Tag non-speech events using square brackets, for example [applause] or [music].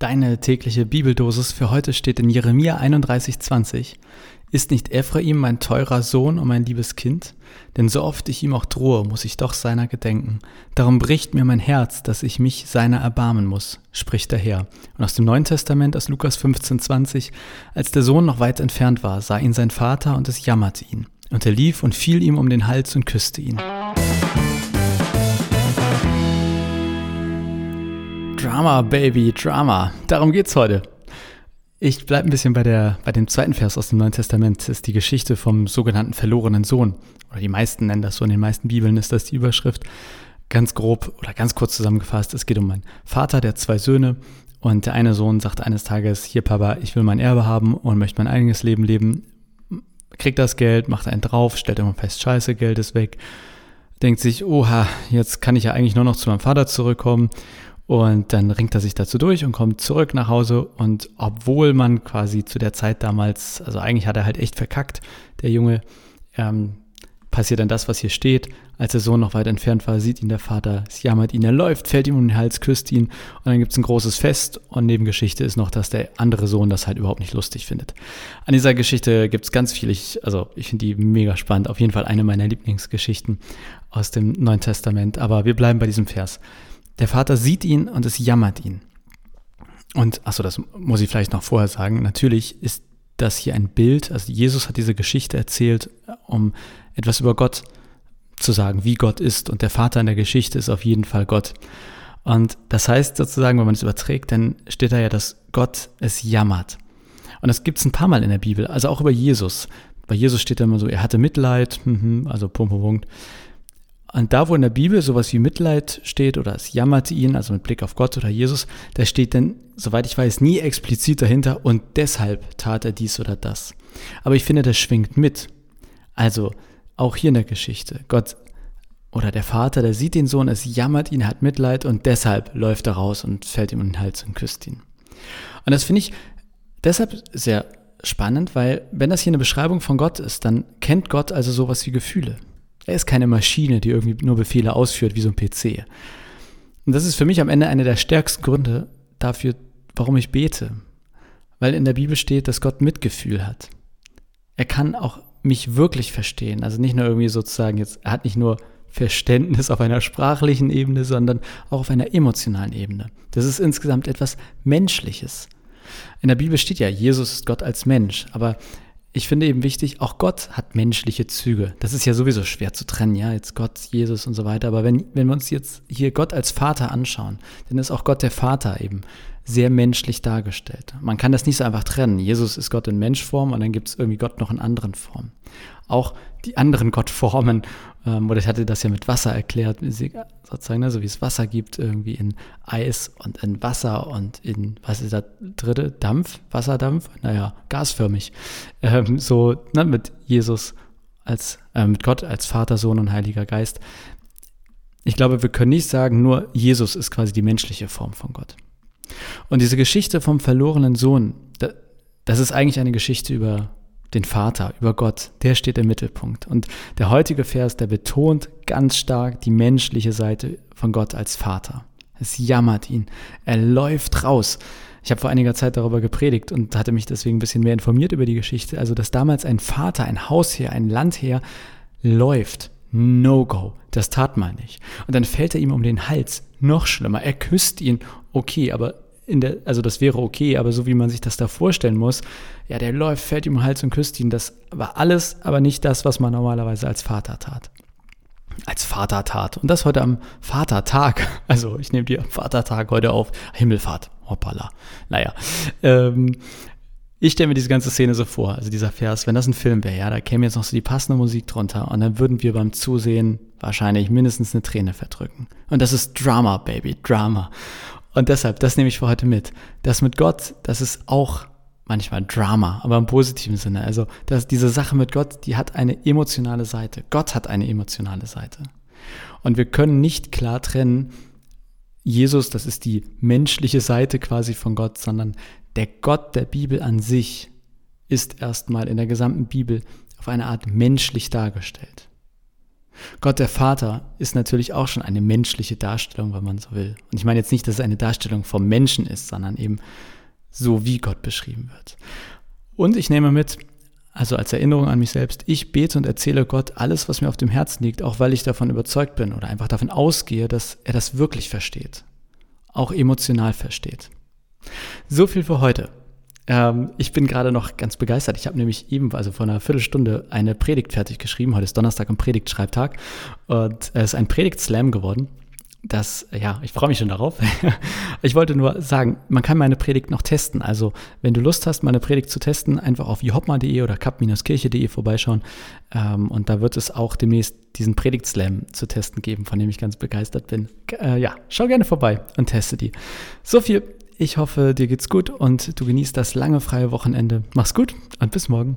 Deine tägliche Bibeldosis für heute steht in Jeremia 31,20. Ist nicht Ephraim mein teurer Sohn und mein liebes Kind? Denn so oft ich ihm auch drohe, muss ich doch seiner gedenken. Darum bricht mir mein Herz, dass ich mich seiner erbarmen muss, spricht der Herr. Und aus dem Neuen Testament, aus Lukas 15,20, als der Sohn noch weit entfernt war, sah ihn sein Vater und es jammerte ihn. Und er lief und fiel ihm um den Hals und küsste ihn. Drama, Baby, Drama. Darum geht's heute. Ich bleibe ein bisschen bei, der, bei dem zweiten Vers aus dem Neuen Testament. Das ist die Geschichte vom sogenannten verlorenen Sohn. Oder die meisten nennen das so. In den meisten Bibeln ist das die Überschrift. Ganz grob oder ganz kurz zusammengefasst. Es geht um einen Vater, der zwei Söhne. Und der eine Sohn sagt eines Tages, hier Papa, ich will mein Erbe haben und möchte mein eigenes Leben leben. Kriegt das Geld, macht einen drauf, stellt immer fest, scheiße, Geld ist weg. Denkt sich, oha, jetzt kann ich ja eigentlich nur noch zu meinem Vater zurückkommen und dann ringt er sich dazu durch und kommt zurück nach Hause. Und obwohl man quasi zu der Zeit damals, also eigentlich hat er halt echt verkackt, der Junge, ähm, passiert dann das, was hier steht. Als der Sohn noch weit entfernt war, sieht ihn der Vater, es jammert ihn, er läuft, fällt ihm um den Hals, küsst ihn und dann gibt es ein großes Fest und Nebengeschichte ist noch, dass der andere Sohn das halt überhaupt nicht lustig findet. An dieser Geschichte gibt es ganz viel, ich, also ich finde die mega spannend, auf jeden Fall eine meiner Lieblingsgeschichten aus dem Neuen Testament, aber wir bleiben bei diesem Vers. Der Vater sieht ihn und es jammert ihn. Und, achso, das muss ich vielleicht noch vorher sagen. Natürlich ist das hier ein Bild. Also Jesus hat diese Geschichte erzählt, um etwas über Gott zu sagen, wie Gott ist. Und der Vater in der Geschichte ist auf jeden Fall Gott. Und das heißt sozusagen, wenn man es überträgt, dann steht da ja, dass Gott es jammert. Und das gibt es ein paar Mal in der Bibel, also auch über Jesus. Bei Jesus steht da immer so, er hatte Mitleid, [laughs] also Punkt, Punkt, Punkt. Und da, wo in der Bibel sowas wie Mitleid steht oder es jammerte ihn, also mit Blick auf Gott oder Jesus, da steht dann, soweit ich weiß, nie explizit dahinter und deshalb tat er dies oder das. Aber ich finde, das schwingt mit. Also auch hier in der Geschichte. Gott oder der Vater, der sieht den Sohn, es jammert ihn, hat Mitleid und deshalb läuft er raus und fällt ihm um den Hals und küsst ihn. Und das finde ich deshalb sehr spannend, weil wenn das hier eine Beschreibung von Gott ist, dann kennt Gott also sowas wie Gefühle. Er ist keine Maschine, die irgendwie nur Befehle ausführt wie so ein PC. Und das ist für mich am Ende einer der stärksten Gründe dafür, warum ich bete. Weil in der Bibel steht, dass Gott Mitgefühl hat. Er kann auch mich wirklich verstehen. Also nicht nur irgendwie sozusagen jetzt, er hat nicht nur Verständnis auf einer sprachlichen Ebene, sondern auch auf einer emotionalen Ebene. Das ist insgesamt etwas Menschliches. In der Bibel steht ja, Jesus ist Gott als Mensch, aber ich finde eben wichtig, auch Gott hat menschliche Züge. Das ist ja sowieso schwer zu trennen, ja, jetzt Gott, Jesus und so weiter. Aber wenn, wenn wir uns jetzt hier Gott als Vater anschauen, dann ist auch Gott der Vater eben sehr menschlich dargestellt. Man kann das nicht so einfach trennen. Jesus ist Gott in Menschform und dann gibt es irgendwie Gott noch in anderen Formen. Auch die anderen Gottformen ähm, oder ich hatte das ja mit Wasser erklärt, sozusagen, ne, so wie es Wasser gibt, irgendwie in Eis und in Wasser und in, was ist das dritte? Dampf? Wasserdampf? Naja, gasförmig. Ähm, so ne, mit Jesus als, äh, mit Gott als Vater, Sohn und Heiliger Geist. Ich glaube, wir können nicht sagen, nur Jesus ist quasi die menschliche Form von Gott. Und diese Geschichte vom verlorenen Sohn, das ist eigentlich eine Geschichte über den Vater, über Gott, der steht im Mittelpunkt. Und der heutige Vers, der betont ganz stark die menschliche Seite von Gott als Vater. Es jammert ihn. Er läuft raus. Ich habe vor einiger Zeit darüber gepredigt und hatte mich deswegen ein bisschen mehr informiert über die Geschichte. Also, dass damals ein Vater, ein Hausherr, ein Landherr läuft. No-go. Das tat man nicht. Und dann fällt er ihm um den Hals. Noch schlimmer. Er küsst ihn. Okay, aber in der, also das wäre okay, aber so wie man sich das da vorstellen muss, ja, der läuft, fällt ihm den Hals und küsst ihn. Das war alles, aber nicht das, was man normalerweise als Vater tat. Als Vater tat. Und das heute am Vatertag. [laughs] Also ich nehme die am Vatertag heute auf. Himmelfahrt. Hoppala. Naja. Ähm, ich stelle mir diese ganze Szene so vor, also dieser Vers, wenn das ein Film wäre, ja, da käme jetzt noch so die passende Musik drunter und dann würden wir beim Zusehen wahrscheinlich mindestens eine Träne verdrücken. Und das ist Drama, Baby, Drama. Und deshalb, das nehme ich für heute mit. Das mit Gott, das ist auch manchmal Drama, aber im positiven Sinne. Also dass diese Sache mit Gott, die hat eine emotionale Seite. Gott hat eine emotionale Seite. Und wir können nicht klar trennen, Jesus, das ist die menschliche Seite quasi von Gott, sondern der Gott der Bibel an sich ist erstmal in der gesamten Bibel auf eine Art menschlich dargestellt. Gott der Vater ist natürlich auch schon eine menschliche Darstellung, wenn man so will. Und ich meine jetzt nicht, dass es eine Darstellung vom Menschen ist, sondern eben so, wie Gott beschrieben wird. Und ich nehme mit, also als Erinnerung an mich selbst, ich bete und erzähle Gott alles, was mir auf dem Herzen liegt, auch weil ich davon überzeugt bin oder einfach davon ausgehe, dass er das wirklich versteht, auch emotional versteht. So viel für heute. Ähm, ich bin gerade noch ganz begeistert. Ich habe nämlich eben, also vor einer Viertelstunde, eine Predigt fertig geschrieben. Heute ist Donnerstag und Predigtschreibtag. Und es ist ein Predigt-Slam geworden. Das, ja, ich freue mich schon darauf. [laughs] ich wollte nur sagen, man kann meine Predigt noch testen. Also, wenn du Lust hast, meine Predigt zu testen, einfach auf johopma.de oder kap-kirche.de vorbeischauen. Ähm, und da wird es auch demnächst diesen Predigt-Slam zu testen geben, von dem ich ganz begeistert bin. Äh, ja, schau gerne vorbei und teste die. So viel ich hoffe, dir geht's gut und du genießt das lange freie Wochenende. Mach's gut und bis morgen.